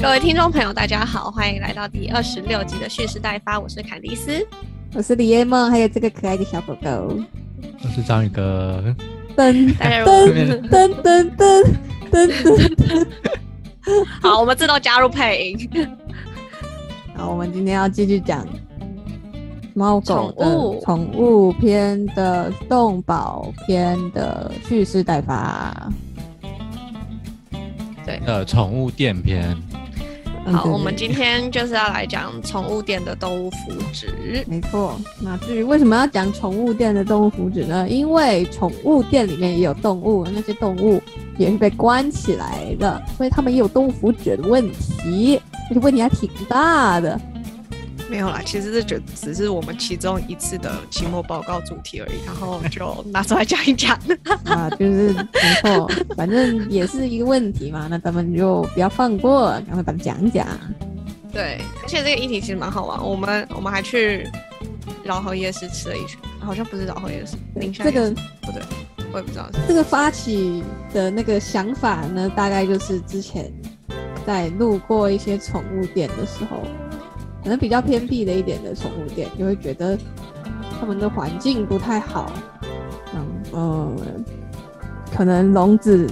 各位听众朋友，大家好，欢迎来到第二十六集的蓄势待发，我是坎迪斯。我是李叶梦，还有这个可爱的小狗狗。我是章鱼哥。噔噔噔噔噔噔噔噔。好，我们自动加入配音。好，我们今天要继续讲猫狗宠物的宠物篇的动保篇的蓄势待发。呃，宠物店篇，好，我们今天就是要来讲宠物店的动物福祉。没错。那至于为什么要讲宠物店的动物福祉呢？因为宠物店里面也有动物，那些动物也是被关起来的，所以他们也有动物福祉的问题，而且问题还挺大的。没有啦，其实这就只是我们其中一次的期末报告主题而已，然后就拿出来讲一讲。啊，就是没错，反正也是一个问题嘛，那咱们就不要放过，赶快把它讲讲。对，而且这个议题其实蛮好玩，我们我们还去饶河夜市吃了一圈，好像不是饶河夜市，宁夏这个不对，我也不知道是。这个发起的那个想法呢，大概就是之前在路过一些宠物店的时候，可能比较偏僻的一点的宠物店，就会觉得他们的环境不太好，嗯，可能笼子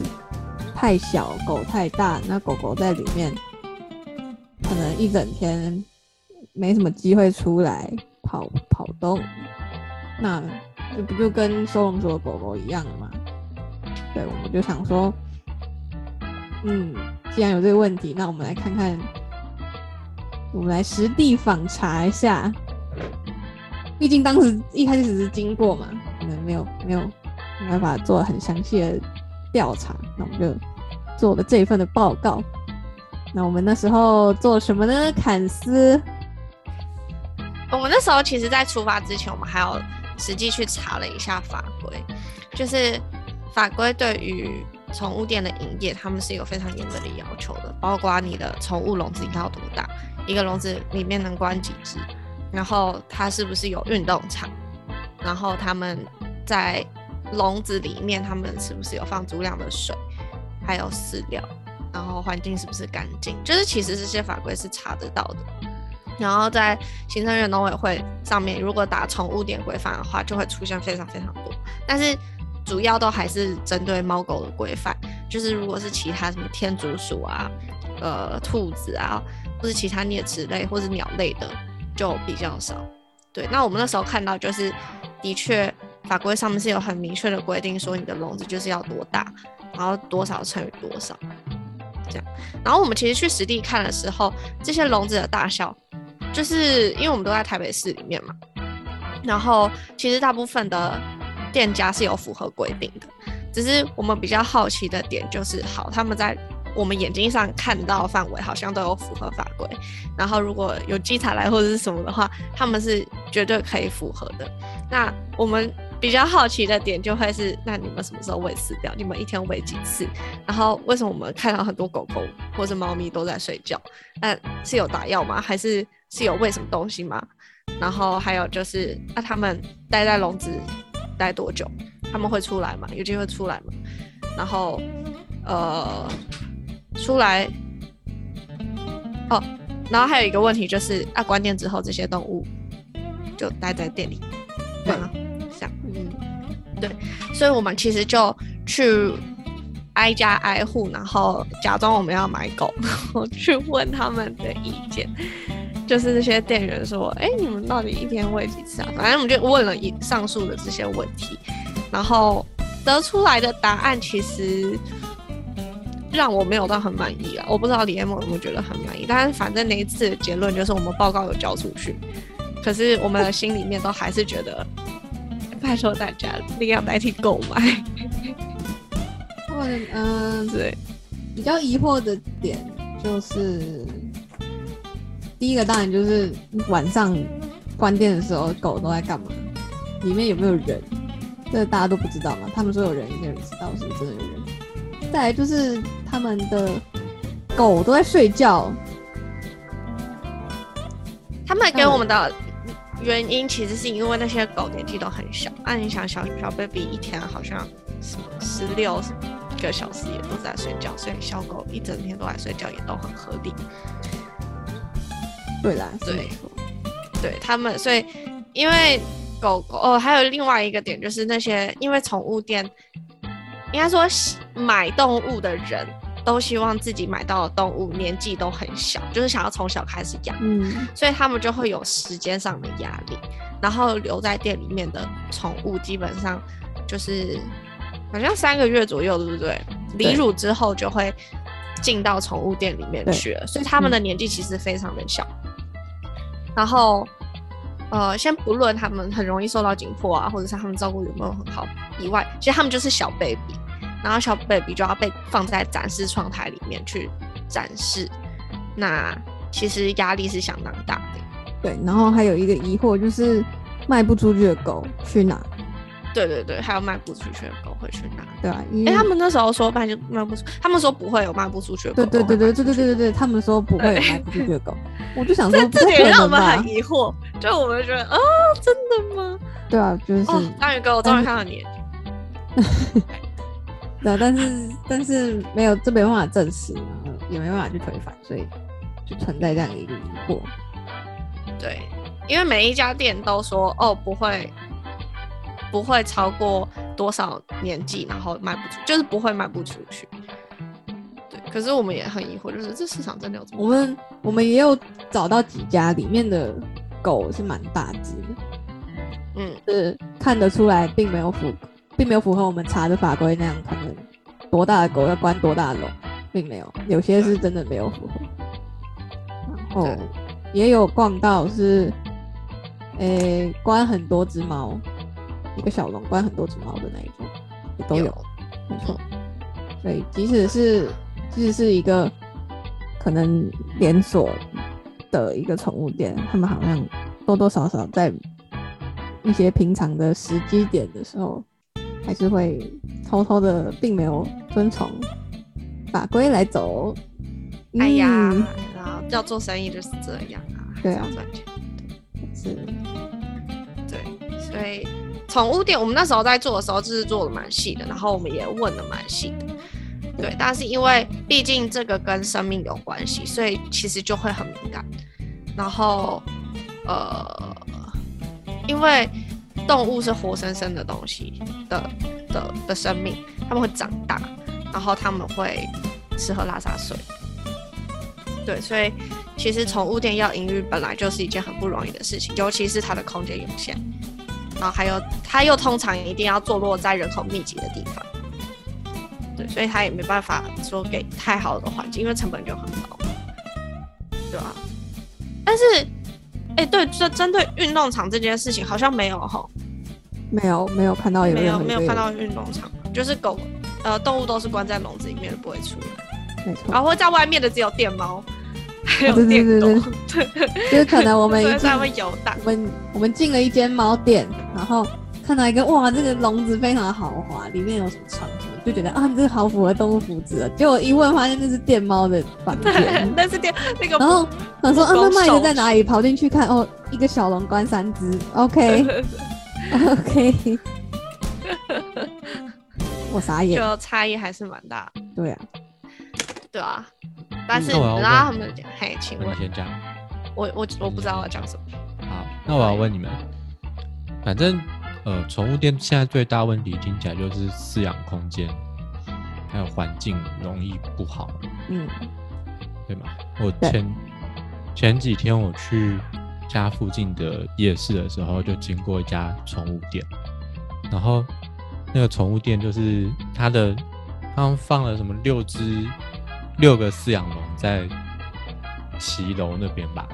太小，狗太大，那狗狗在里面可能一整天没什么机会出来跑跑动，那这不就跟收容所的狗狗一样吗？对，我们就想说，嗯，既然有这个问题，那我们来看看，我们来实地访查一下。毕竟当时一开始只是经过嘛，可能没有没有没办法做很详细的调查，那我们就做了这一份的报告。那我们那时候做什么呢？坎斯，我们那时候其实，在出发之前，我们还有实际去查了一下法规，就是法规对于宠物店的营业，他们是有非常严格的要求的，包括你的宠物笼子应该有多大，一个笼子里面能关几只，然后它是不是有运动场，然后他们在笼子里面，他们是不是有放足量的水，还有饲料，然后环境是不是干净，就是其实这些法规是查得到的。然后在行政院农委会上面，如果打宠物店规范的话，就会出现非常非常多。但是主要都还是针对猫狗的规范，就是如果是其他什么天竺鼠啊、呃兔子啊，或是其他啮齿类或是鸟类的，就比较少。对，那我们那时候看到就是，的确法规上面是有很明确的规定，说你的笼子就是要多大，然后多少乘以多少。这样，然后我们其实去实地看的时候，这些笼子的大小，就是因为我们都在台北市里面嘛，然后其实大部分的店家是有符合规定的，只是我们比较好奇的点就是，好，他们在我们眼睛上看到范围好像都有符合法规，然后如果有稽查来或者是什么的话，他们是绝对可以符合的。那我们比较好奇的点就会是，那你们什么时候喂饲料？你们一天喂几次？然后为什么我们看到很多狗狗或是猫咪都在睡觉？那是有打药吗？还是是有喂什么东西吗？然后还有就是，那、他们待在笼子待多久？他们会出来吗？有机会出来吗？然后呃，出来哦，然后还有一个问题就是，啊，关店之后这些动物就待在店里，对吗？这样。嗯，所以我们其实就去挨家挨户，然后假装我们要买狗，然后去问他们的意见。就是这些店员说：“哎、你们到底一天喂几次啊？”反正我们就问了一上述的这些问题，然后得出来的答案其实让我没有到很满意啊。我不知道李彦梦有没有觉得很满意，但是反正那一次的结论就是我们报告有交出去，可是我们的心里面都还是觉得拜托大家领养代替购买。他们嗯、对，比较疑惑的点就是，第一个当然就是晚上关店的时候，狗都在干嘛？里面有没有人？这大家都不知道嘛。他们说有人，也没有人知道是不是真的有人。再来就是他们的狗都在睡觉，他们给我们的原因其实是因为那些狗年纪都很小，啊，你想小小 baby 一天好像什么十六个小时也都在睡觉，所以小狗一整天都在睡觉也都很合理。对啦，是对对他们，所以因为狗狗哦，还有另外一个点就是那些因为宠物店，应该说喜买动物的人都希望自己买到的动物年纪都很小，就是想要从小开始养，嗯，所以他们就会有时间上的压力，然后留在店里面的宠物基本上就是好像三个月左右，对不对？离乳之后就会进到宠物店里面去了，所以他们的年纪其实非常的小。然后，呃，先不论他们很容易受到紧迫啊，或者是他们照顾有没有很好以外，其实他们就是小 baby，然后小 baby 就要被放在展示窗台里面去展示，那其实压力是相当大的。对。然后还有一个疑惑就是卖不出去的狗去哪？对对对，还有卖不出去的狗会去哪？对啊、因哎、为他们那时候说卖就卖不出，他们说不会有卖不出去的狗对对对对对对对他们说不会有卖不出去的狗，我就想说这点让我们很？疑惑，就我们觉得啊，真的吗？对啊，就是哦，章鱼哥，我终于看到你了。对啊，但是但是没有，这没办法证实，然后也没办法去推翻，所以就存在这样一个疑惑。对，因为每一家店都说哦不会，不会超过多少年纪，然后卖不出，就是不会卖不出去。对，可是我们也很疑惑，就是这市场真的有这么我们我们也有找到几家里面的狗是蛮大只的，嗯是看得出来并没有符，并没有符合我们查的法规那样，可能多大的狗要关多大的笼，并没有，有些是真的没有符合。然后也有逛到是，诶、关很多只猫，一个小笼关很多只猫的那一种，也都有，没错。所以即使是即使是一个可能连锁的一个宠物店，他们好像多多少少在一些平常的时机点的时候，还是会偷偷的，并没有遵从法规来走。哎呀嗯，然后要做生意就是这样啊，还对啊赚钱。是，对，所以宠物店我们那时候在做的时候，就是做的蛮细的，然后我们也问的蛮细的。对，但是因为毕竟这个跟生命有关系，所以其实就会很敏感。然后，呃，因为动物是活生生的东西的的的生命，它们会长大，然后它们会吃喝拉撒睡。对，所以其实宠物店要营运本来就是一件很不容易的事情，尤其是它的空间有限，然后还有它又通常一定要坐落在人口密集的地方，对，所以它也没办法说给太好的环境，因为成本就很高，对吧、但是，哎、对，这针对运动场这件事情好像没有吼，没有没有看到有没有没有看到运动场，就是狗呃动物都是关在笼子里面的，不会出来，没错，然后会在外面的只有电猫，还有对对对，对对，就是可能我们在游荡。我们我们进了一间猫店，然后看到一个哇，这个笼子非常豪华，里面有什么床什么，就觉得啊，这个好符合动物福祉了。结果一问发现那是电猫的房对间，，但是电那个然后想说啊，那卖的在哪里？跑进去看，哦，一个小笼关三只，OK OK，我傻眼，就差异还是蛮大，对啊，对啊。但是那我要然后他们讲，嘿，请问。那你先讲。我我我不知道要讲什么。好，那我要问你们，反正呃，宠物店现在最大问题听起来就是饲养空间还有环境容易不好，嗯，对吗？我前前几天我去家附近的夜市的时候，就经过一家宠物店，然后那个宠物店就是它的，他们放了什么六只六个饲养笼在骑楼那边吧，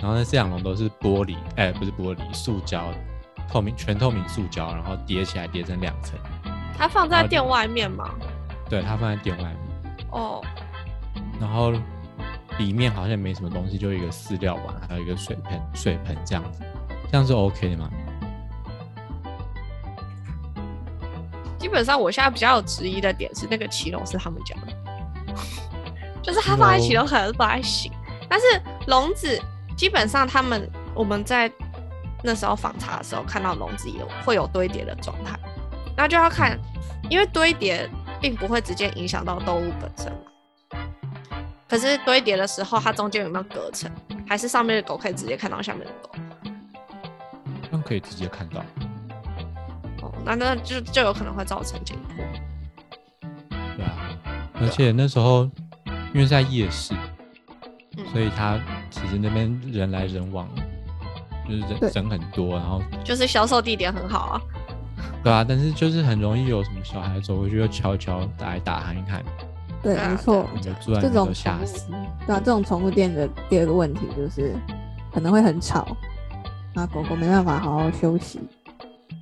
然后那饲养笼都是玻璃，哎、不是玻璃，塑胶，透明全透明塑胶，然后叠起来叠成两层，它放在店外面吗？对，它放在店外面。哦，然后里面好像没什么东西，就一个饲料碗，还有一个水盆，水盆这样子，这样是 OK 的吗？基本上我现在比较有质疑的点是那个骑龙是他们家的，就是它放在骑笼可能是不太行，但是笼子基本上他们我们在那时候访查的时候看到笼子也有会有堆叠的状态，那就要看，因为堆叠并不会直接影响到动物本身嘛。可是堆叠的时候，它中间有没有隔层，还是上面的狗可以直接看到下面的狗？那可以直接看到。哦，那那就就有可能会造成紧迫。对啊，而且那时候因为是在夜市，嗯所以它其实那边人来人往，就是人人很多，然后就是销售地点很好啊。对啊，但是就是很容易有什么小孩走过去就悄悄打一打喊一喊，对，没错。这种。对啊，这种宠物店的第二个问题就是可能会很吵，那狗狗没办法好好休息。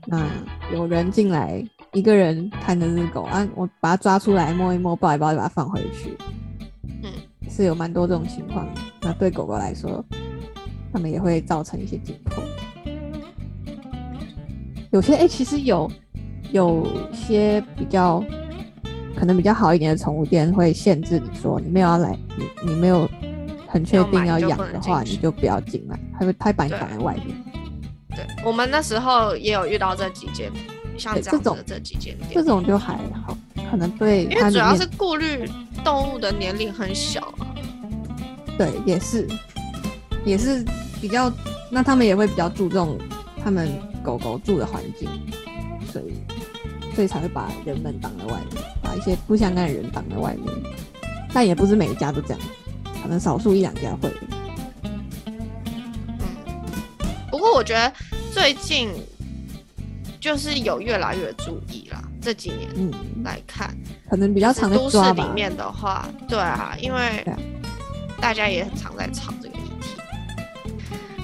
那有人进来，一个人看着这只狗啊，我把它抓出来摸一摸，抱一抱，就把它放回去。嗯，是有蛮多这种情况的。那对狗狗来说，它们也会造成一些紧迫。有些哎、其实有有些比较可能比较好一点的宠物店会限制你说你没有要来，你你没有很确定要养的话，你就不要进来，他会他会把你对挡在外面。对，我们那时候也有遇到这几间，像这种这样子的这几间店这，种就还好，可能对因为主要是顾虑动物的年龄很小啊。对也是也是比较，那他们也会比较注重他们狗狗住的环境，所以所以才会把人们挡在外面，把一些不相干的人挡在外面。但也不是每一家都这样，可能少数一两家会。不过我觉得最近就是有越来越注意啦，这几年嗯，来看，可能比较常在都市。里面的话，对啊，因为大家也很常在吵这个议题。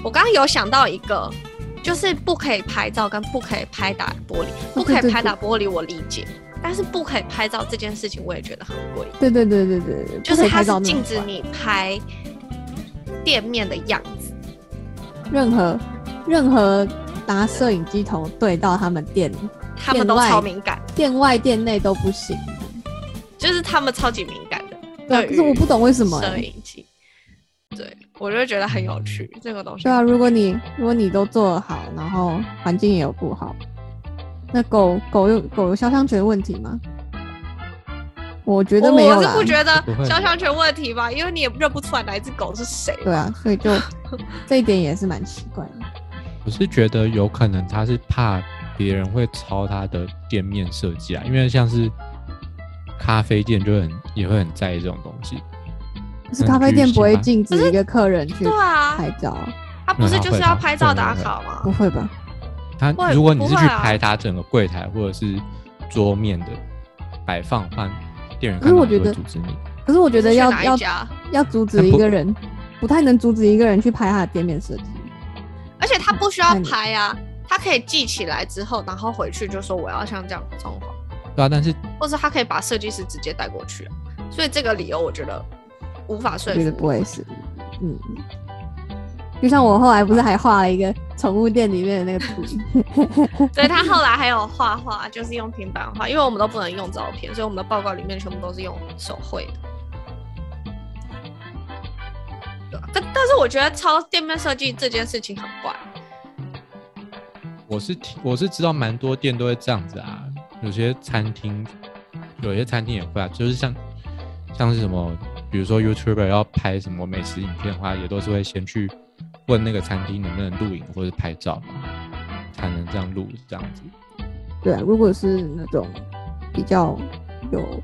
我刚刚有想到一个，就是不可以拍照跟不可以拍打玻璃，不可以拍打玻璃我理解，但是不可以拍照这件事情我也觉得很贵，对对对对对对，就是它是禁止你拍店面的样子。任何任何拿摄影机头对到他们店他们都超敏感，店外店内都不行。就是他们超级敏感的。对可是我不懂为什么、摄欸。影机，对我就觉得很有趣，这个东西。对啊，如果你如果你都做得好，然后环境也有不好，那狗狗有狗有肖像权问题吗？我觉得没有我是。不觉得肖像权问题吧，因为你也认不出来哪一只狗是谁。对啊，所以就 这一点也是蛮奇怪的。我是觉得有可能他是怕别人会抄他的店面设计啊，因为像是咖啡店就很也会很在意这种东西。可是咖啡店不会禁止一个客人去对啊，拍照，他不是就是要拍照打卡吗不？会吧？他如果你是去拍他整个柜台或者是桌面的摆放，换店员可是我觉得看到会阻止你。可是我觉得要要哪一家？要阻止一个人，不太能阻止一个人去拍他的店面设计。而且他不需要拍啊，他可以记起来之后，然后回去就说我要像这样装潢，对啊，但是或者他可以把设计师直接带过去啊。所以这个理由我觉得无法说我觉得服。不会是，嗯。就像我后来不是还画了一个宠物店里面的那个图，对他后来还有画画，就是用平板画，因为我们都不能用照片，所以我们的报告里面全部都是用手绘的。但但是我觉得抄店面设计这件事情很怪，我是听我是知道蛮多店都会这样子啊，有些餐厅有些餐厅也会啊，就是像像是什么，比如说 YouTuber 要拍什么美食影片的话，也都是会先去问那个餐厅能不能录影或者拍照，才能这样录这样子。对啊，如果是那种比较有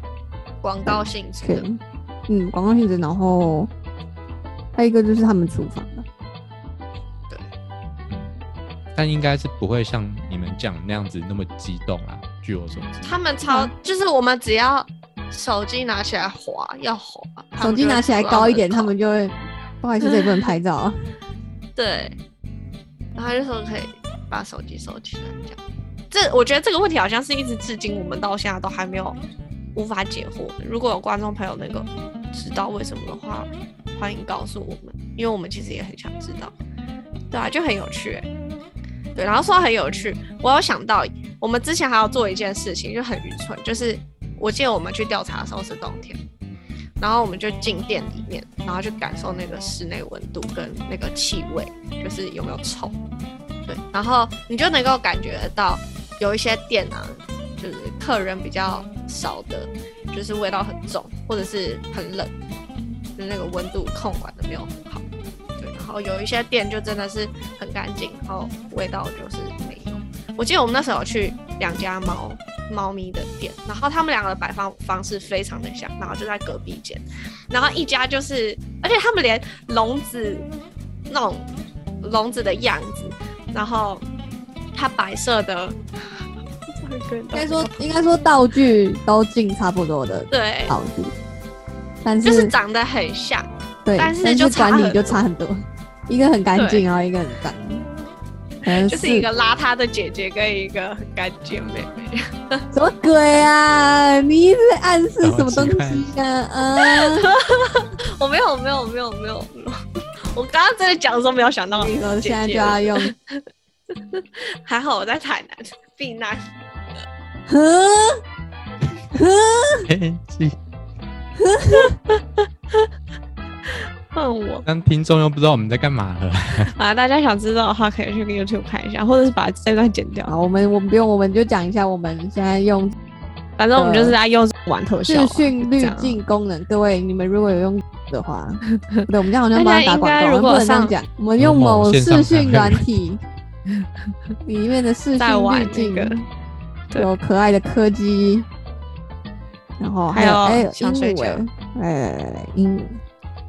广告性质的。嗯，广告性质，然后还有一个就是他们厨房的，但应该是不会像你们讲那样子那么激动啊。据我所知，他们超就是我们只要手机拿起来滑，要滑，手机拿起来高一点，他们就会，不好意思，这里不能拍照啊。对，然后他就说可以把手机收起来，这样。这我觉得这个问题好像是一直至今我们到现在都还没有无法解惑的。如果有观众朋友那个知道为什么的话，欢迎告诉我们，因为我们其实也很想知道。对啊，就很有趣欸。对，然后说很有趣，我有想到我们之前还要做一件事情，就很愚蠢，就是我记得我们去调查的时候是冬天，然后我们就进店里面，然后去感受那个室内温度跟那个气味，就是有没有臭。对，然后你就能够感觉到有一些店啊，就是客人比较少的，就是味道很重，或者是很冷，就是那个温度控管的没有很好。对，然后有一些店就真的是很干净，然后味道就是没有。我记得我们那时候去两家猫猫咪的店，然后他们两个的摆放方式非常的像，然后就在隔壁间，然后一家就是，而且他们连笼子那种笼子的样子，然后它白色的，应该说应该说道具都进差不多的对，道具，但是就是长得很像，对，但是就差管理就差很多，一个很干净，然后一个很脏，可能就是一个邋遢的姐姐跟一个很干净的妹妹。什么鬼啊？你一直在暗示什么东西啊？啊！我没有，没有，没有，没有，没有我刚刚在讲的时候没有想到现在就要用，还好我在台南避难。呵呵，嘿是问我 但听众又不知道我们在干嘛了。啊，大家想知道的话，可以去 YouTube 看一下，或者是把这段剪掉。好，我们我们不用，我们就讲一下我们现在用反正我们就是在用玩特效啊、视讯滤镜功能。各位，你们如果有用的话，对，我们这样好像帮他打广告，如果上不能这样讲。我们用某视讯软体里面的视讯滤镜，有可爱的柯基，然后还还有有还鹦鹉哎，来来来来鹦鹉，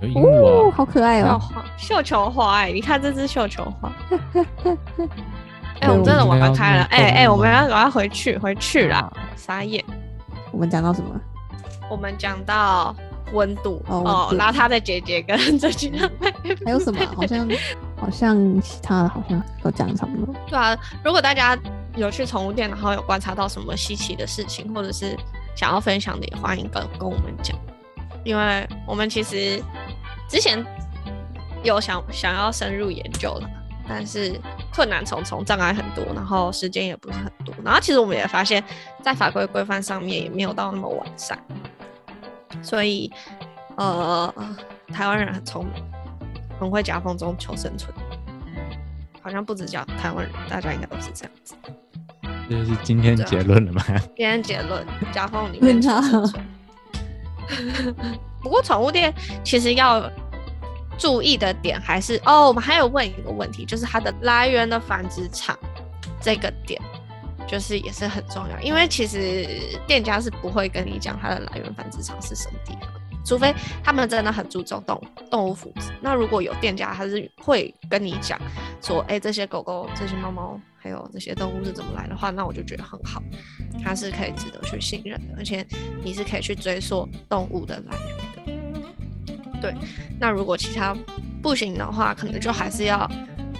有鹦鹉哦，哦，好可爱哦。花绣球花哎、你看这只绣球花。哎、对我们真的玩开了，弄哎哎、我们要赶快回去回去啦，傻眼。我们讲到什么？我们讲到温度哦哦，温度邋遢的姐姐跟这几个妹妹还有什么？好像好像其他的好像都讲得差不多。对啊，如果大家有去宠物店，然后有观察到什么稀奇的事情，或者是想要分享的，也欢迎跟跟我们讲，因为我们其实之前有想想要深入研究了，但是困难重重，障碍很多，然后时间也不是很多，然后其实我们也发现，在法规规范上面也没有到那么完善，所以呃，台湾人很聪明，很会夹缝中求生存。好像不止讲台湾人，大家应该都是这样子。这是今天结论了吗？今天结论，夹缝里面求生存。不过宠物店其实要注意的点还是哦，我们还有问一个问题，就是它的来源的繁殖场这个点，就是也是很重要，因为其实店家是不会跟你讲它的来源繁殖场是什么地方。除非他们真的很注重动动物福祉，那如果有店家他是会跟你讲说，哎、这些狗狗、这些猫猫还有这些动物是怎么来的话，那我就觉得很好，它是可以值得去信任的，而且你是可以去追溯动物的来源。对，那如果其他不行的话，可能就还是要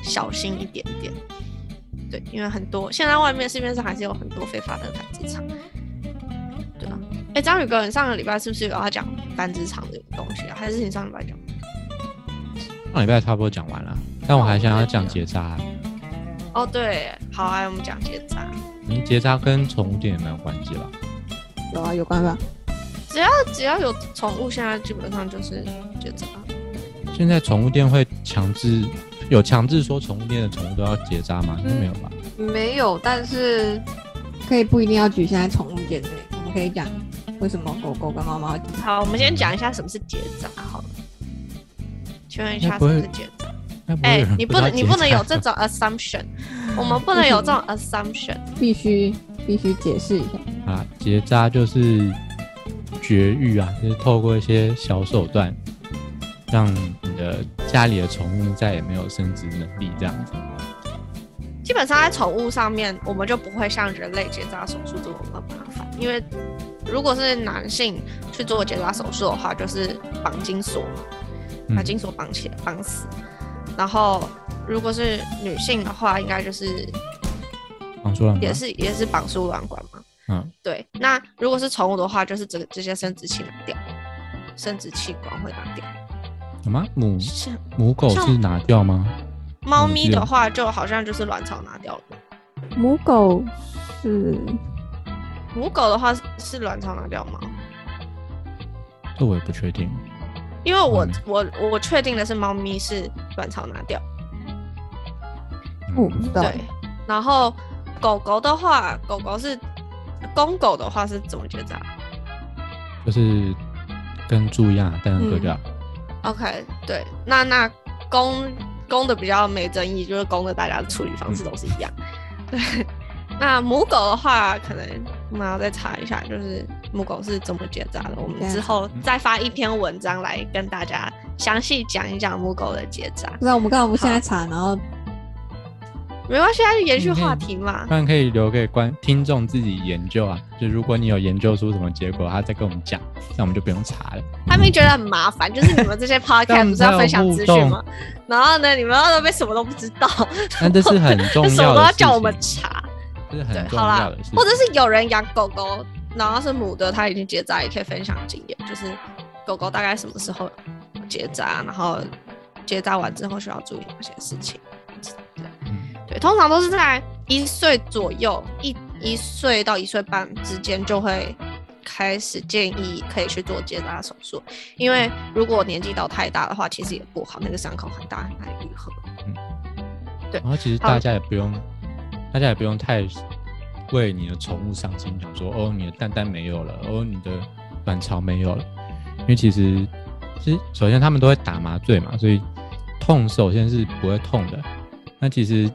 小心一点点。对，因为很多现在外面市面上还是有很多非法的繁殖场。对啊，哎，章宇哥，你上个礼拜是不是有要讲繁殖场这个东西啊？还是你上礼拜讲？上礼拜差不多讲完了，但我还想要讲结扎。哦，对，好啊，我们讲结扎。嗯，结扎跟宠物店有没有关系了？有啊，有关吧？只要只要有宠物，现在基本上就是结扎。现在宠物店会强制有强制说宠物店的宠物都要结扎吗？没有吧？没有，但是可以不一定要局限在宠物店内，我们可以讲为什么狗狗跟猫猫会好，我们先讲一下什么是结扎好了。请问一下什么是结扎？哎、你不能你不能有这种 assumption，我们不能有这种 assumption。必须必须解释一下。啊，结扎就是绝育啊，就是透过一些小手段，让你的家里的宠物再也没有生殖能力，这样子。基本上在宠物上面，我们就不会像人类结扎手术这么麻烦，因为如果是男性去做结扎手术的话，就是绑金锁嘛，把嗯金锁绑起来绑死。然后如果是女性的话，应该就是绑输卵管？也是也是绑输卵管嘛。嗯，对。那如果是宠物的话，就是这个这些生殖器拿掉，生殖器官会拿掉。什么？母像母狗是拿掉吗？猫咪的话，就好像就是卵巢拿掉了。母狗是母狗的话是是卵巢拿掉吗？这我也不确定。因为我、嗯我我确定的是猫咪是卵巢拿掉，我不知道对。然后狗狗的话，狗狗是公狗的话是怎么结扎就是跟猪一样啊，单人割掉。？OK，对，那那公公的比较没争议，就是公的大家的处理方式都是一样。对，那母狗的话，可能我们要再查一下，就是母狗是怎么结扎的。我们之后再发一篇文章来跟大家详细讲一讲母狗的结扎。不知道我们刚好不现在查，然后没关系，它，就延续话题嘛当。然可以留给观听众自己研究啊。就如果你有研究出什么结果，他再跟我们讲，那我们就不用查了。他们觉得很麻烦，就是你们这些 podcast 不是要分享资讯吗？然后呢，你们都被什么都不知道，但这是很重什么要的事都要叫我们，查。这是对很，重好啦要的事，或者是有人养狗狗，然后是母的，他已经结扎，也可以分享经验，就是狗狗大概什么时候结扎，然后结扎完之后需要注意哪些事情。通常都是在一岁左右，一一岁到一岁半之间就会开始建议可以去做结扎手术，因为如果年纪到太大的话，其实也不好，那个伤口很大很难愈合。嗯对然后其实大家也不用，大家也不用太为你的宠物伤心，讲说哦，你的蛋蛋没有了，哦，你的卵巢没有了，因为其实其实首先他们都会打麻醉嘛，所以痛首先是不会痛的。那其实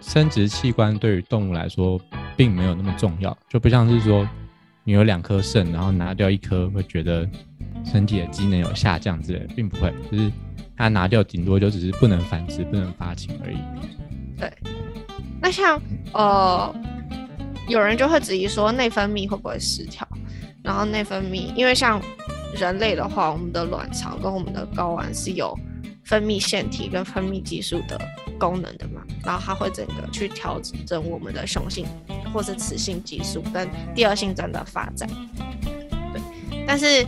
生殖器官对于动物来说并没有那么重要，就不像是说你有两颗肾，然后拿掉一颗会觉得身体的机能有下降之类的，并不会，就是它拿掉顶多就只是不能繁殖、不能发情而已。对那像呃，有人就会质疑说内分泌会不会失调？然后内分泌，因为像人类的话，我们的卵巢跟我们的睾丸是有分泌腺体跟分泌激素的功能的嘛，然后它会整个去调整我们的雄性或是雌性激素跟第二性征的发展。对，但是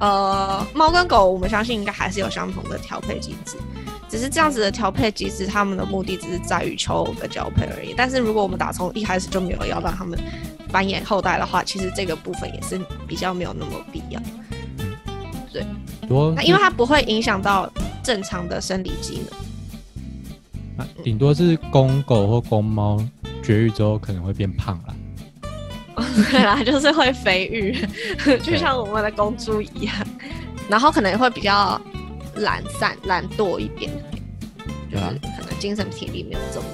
呃，猫跟狗我们相信应该还是有相同的调配机制。只是这样子的调配机制，他们的目的只是在于求偶跟交配而已。但是如果我们打从一开始就没有要让他们繁衍后代的话，其实这个部分也是比较没有那么必要。对多那因为它不会影响到正常的生理机能。啊顶多是公狗或公猫绝育之后可能会变胖了。对啦，就是会肥育，就像我们的公猪一样，然后可能会比较懒散、懒惰一点点，就是可能精神体力没有这么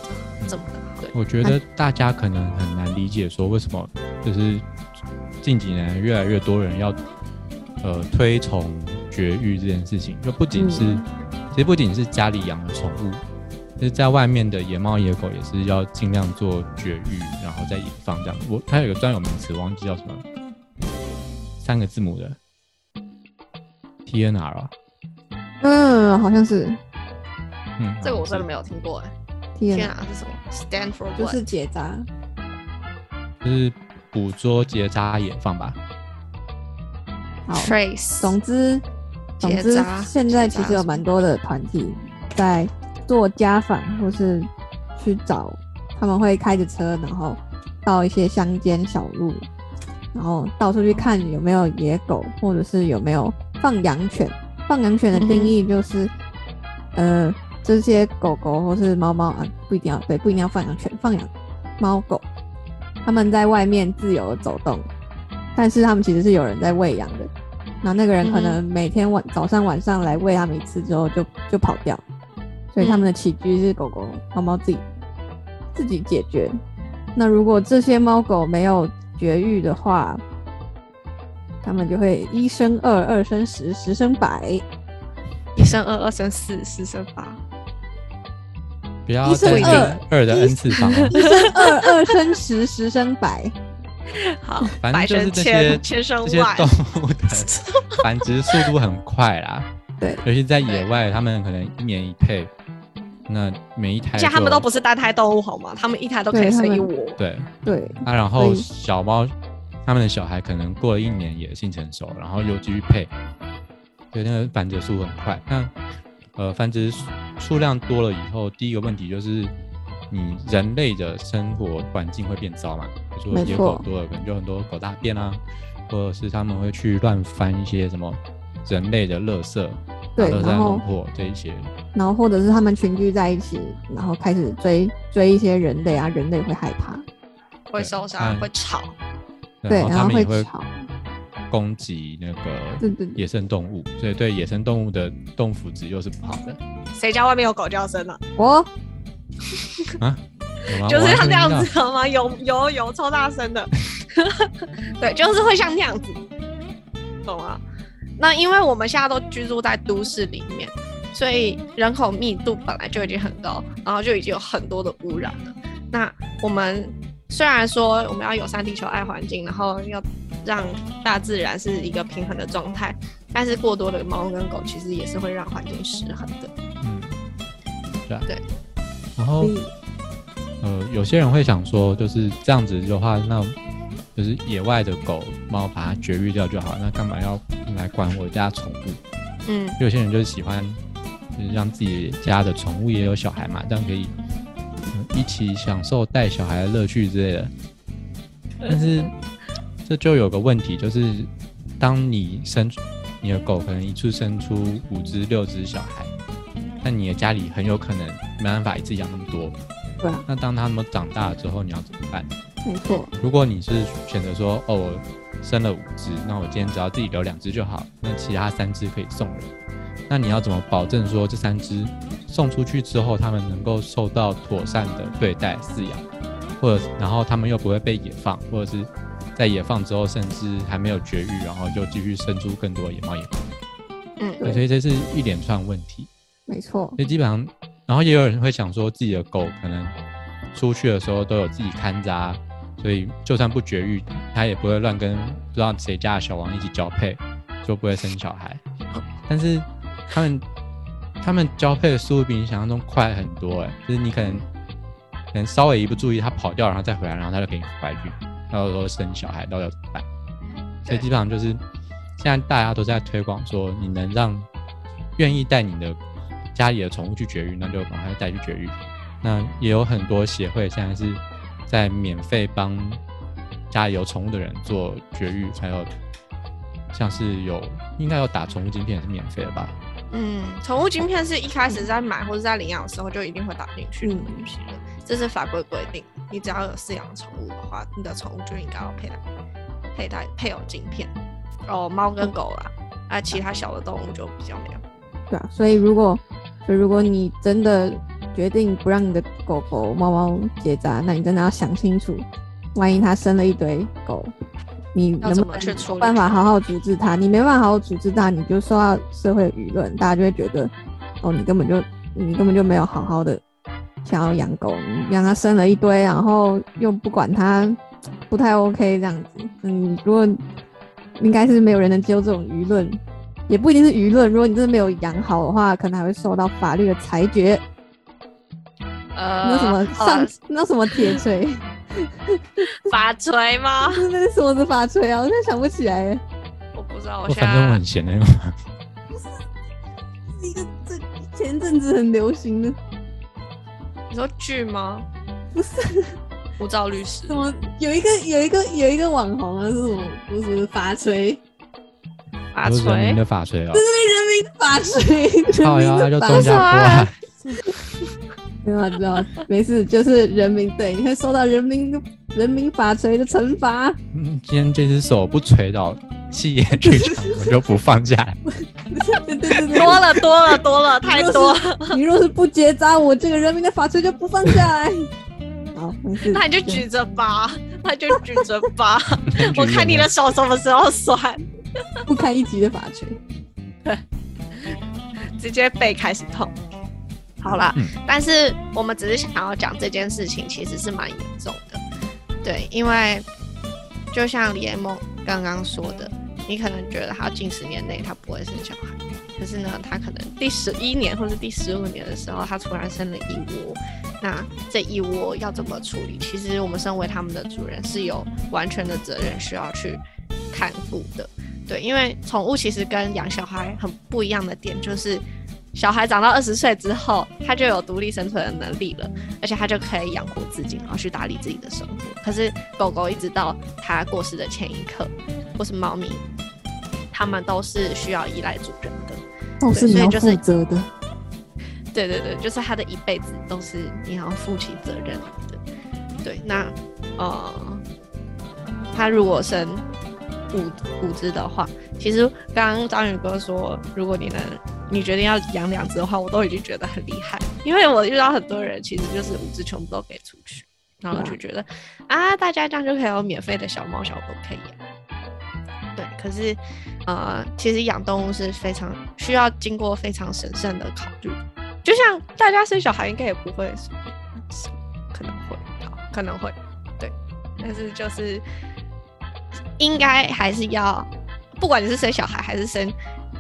这么的好。我觉得大家可能很难理解，说为什么就是近几年越来越多人要呃推崇绝育这件事情，就不仅是、嗯。其实不仅是家里养的宠物，就是在外面的野猫野狗也是要尽量做绝育，然后再野放这样。我它有一个专有名词，忘记叫什么，三个字母的 TNR 啊，嗯，好像是。嗯，这个我真的没有听过哎、天天啊，是什么？Stand for 就是结扎，就是捕捉结扎野放吧。好，trace。总之，总之现在其实有蛮多的团体在做家访，或是去找，他们会开着车，然后到一些乡间小路，然后到处去看有没有野狗，或者是有没有放养犬。放养犬的定义就是，呃，这些狗狗或是猫猫啊，不一定要对，不一定要放养犬，放养猫狗，他们在外面自由地走动，但是他们其实是有人在喂养的。然后那个人可能每天晚早上晚上来喂他们一次之后就就跑掉，所以他们的起居是狗狗猫猫自己自己解决。那如果这些猫狗没有绝育的话，他们就会一生二，二生十，十生百。一生二，二生四，四生八。不要一生二二的 n 次方哦，一生二，二生十，十生百。好，反正就是这些千，千生万。这些动物的繁殖速度很快啦。对，尤其在野外，他们可能一年一配，那每一胎而且他们都不是单胎动物好吗？他们一胎都可以生一窝。对对，啊。然后小猫，他们的小孩可能过了一年也性成熟，然后又继续配，对那个繁殖速度很快。那呃，繁殖数数量多了以后，第一个问题就是你人类的生活环境会变糟嘛，比如说野狗多了，可能就很多狗大便啊，或者是他们会去乱翻一些什么人类的垃圾，对然后弄破这一些。然后或者是他们群居在一起，然后开始追追一些人类啊，人类会害怕。会受伤，会吵。对，然后会吵，攻击那个野生动物，所以对野生动物的动福祉又是不好的。谁家外面有狗叫声了？我啊，就是像这样子吗？有有有，超大声的。对，就是会像那样子，懂吗？那因为我们现在都居住在都市里面，所以人口密度本来就已经很高，然后就已经有很多的污染了。那我们虽然说我们要友善地球、爱环境，然后要让大自然是一个平衡的状态，但是过多的猫跟狗其实也是会让环境失衡的。嗯，对啊。对。然后，呃，有些人会想说，就是这样子的话，那就是野外的狗猫把它绝育掉就好，那干嘛要来管我家宠物？嗯，有些人就是喜欢，就是让自己家的宠物也有小孩嘛，这样可以一起享受带小孩的乐趣之类的。但是 这就有个问题，就是当你生你的狗可能一次生出五只六只小孩，那你的家里很有可能没办法一次养那么多。对啊。那当他们长大了之后，你要怎么办？没错，如果你是选择说，哦，我生了五只，那我今天只要自己留两只就好，那其他三只可以送人。那你要怎么保证说这三只送出去之后，他们能够受到妥善的对待饲养，或者然后他们又不会被野放，或者是在野放之后，甚至还没有绝育，然后就继续生出更多野猫野狗。嗯，所以这是一连串问题。没错，所以基本上，然后也有人会想说，自己的狗可能出去的时候都有自己看着啊。所以，就算不绝育，它也不会乱跟不知道谁家的小王一起交配，就不会生小孩。但是，他们他们交配的速度比你想象中快很多，哎，就是你可能可能稍微一不注意，它跑掉，然后再回来，然后它就给你怀孕，到时候生小孩，到底要怎么办？所以基本上就是现在大家都在推广说，你能让愿意带你的家里的宠物去绝育，那就赶快带去绝育。那也有很多协会现在是。在免费帮家里有宠物的人做绝育，还有像是有应该有打宠物晶片是免费的吧？嗯，宠物晶片是一开始在买或者在领养的时候就一定会打进去的东西了，这是法规规定。你只要有饲养宠物的话，你的宠物就应该要佩戴佩戴配有晶片。哦，猫跟狗啦，啊，其他小的动物就比较没有。对啊，所以如果如果你真的。决定不让你的狗狗、猫猫结扎，那你真的要想清楚，万一它生了一堆狗，你能不能有办法好好处置它？你没办法好好处置它，你就受到社会舆论，大家就会觉得，哦，你根本就你根本就没有好好的想要养狗，你让它生了一堆，然后又不管它，不太 OK 这样子。嗯，如果应该是没有人能接受这种舆论，也不一定是舆论。如果你真的没有养好的话，可能还会受到法律的裁决。呃那什么上那什么铁锤，法锤吗？那是什么是法锤啊？我现在想不起来。我不知道，我反正我很闲的。不是，是一个这前阵子很流行的。你说剧吗？不是，吴兆律师。怎么？有一个有一个有一个网红啊，是什么？不是法锤。法锤。人民的法锤啊。这是人民法锤。好呀，就中家没有知道，没事，就是人民对，你会受到人民人民法锤的惩罚。嗯，今天这只手不锤到气焰剧场，我就不放下来。对对对对，多了多了多了，太多。你若是不结扎，我这个人民的法锤就不放下来。好，没事。那你就举着吧，那就举着吧。我看你的手什么时候酸。不堪一击的法锤，直接背开始痛。好啦，但是我们只是想要讲这件事情，其实是蛮严重的，对，因为就像李梦刚刚说的，你可能觉得他近十年内他不会生小孩，可是呢，他可能第十一年或者第十五年的时候，他突然生了一窝，那这一窝要怎么处理？其实我们身为他们的主人是有完全的责任需要去看顾的，对，因为宠物其实跟养小孩很不一样的点就是。小孩长到二十岁之后，他就有独立生存的能力了，而且他就可以养活自己，然后去打理自己的生活。可是狗狗一直到它过世的前一刻，或是猫咪，它们都是需要依赖主人的，都是你要负责的。对对对，就是它的一辈子都是你要负起责任的。对，那呃，它如果生五五只的话，其实刚刚章鱼哥说，如果你能，你决定要养两只的话，我都已经觉得很厉害，因为我遇到很多人其实就是五只全部都给出去，然后就觉得啊，大家这样就可以有免费的小猫小狗可以养。对，可是呃，其实养动物是非常需要经过非常审慎的考虑，就像大家生小孩应该也不会，可能会，好，可能会，对，但是就是应该还是要，不管你是生小孩还是生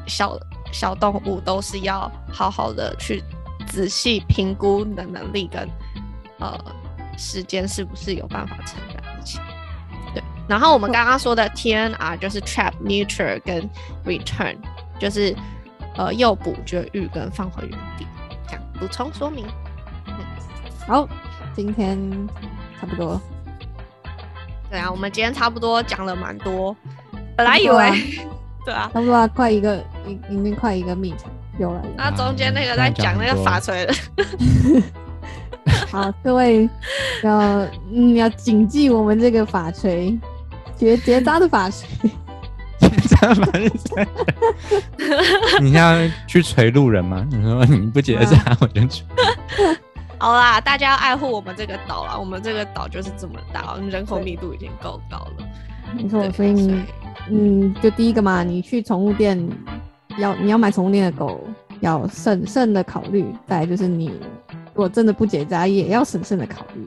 小小动物，都是要好好的去仔细评估你的能力跟呃时间是不是有办法承担得起。对，然后我们刚刚说的 TNR 就是 trap、neuter 跟 return，就是呃诱捕、绝育跟放回原地。这样补充说明。好，今天差不多。对啊，我们今天差不多讲了蛮多，本来以为对啊，差不多啊 快一个，已已经快一个 meet 有了。那中间那个在讲那个法锤的，好，各位要嗯要谨记我们这个法锤，结结扎的法锤。这样反正是你要去锤路人吗？你说你不结扎，我就去。好啦，大家要爱护我们这个岛啦，我们这个岛就是这么大，我们人口密度已经够高了。没错，对所以你嗯，就第一个嘛，你去宠物店要你要买宠物店的狗，要审慎的考虑。再来就是你如果真的不结扎，也要审慎的考虑。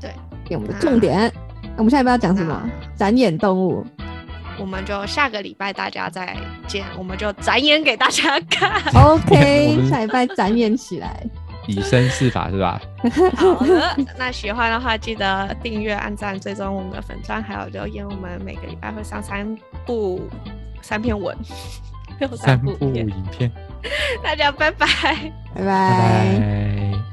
对，给我们的重点。那我们下一步要讲什么？展演动物。我们就下个礼拜大家再见，我们就展演给大家看。OK，下礼拜展演起来。以身试法是吧？好的，那喜欢的话记得订阅、按赞、追踪我们的粉钻，还有留言。我们每个礼拜会上三部三篇文，三部部。影片，大家拜拜。拜拜。拜拜。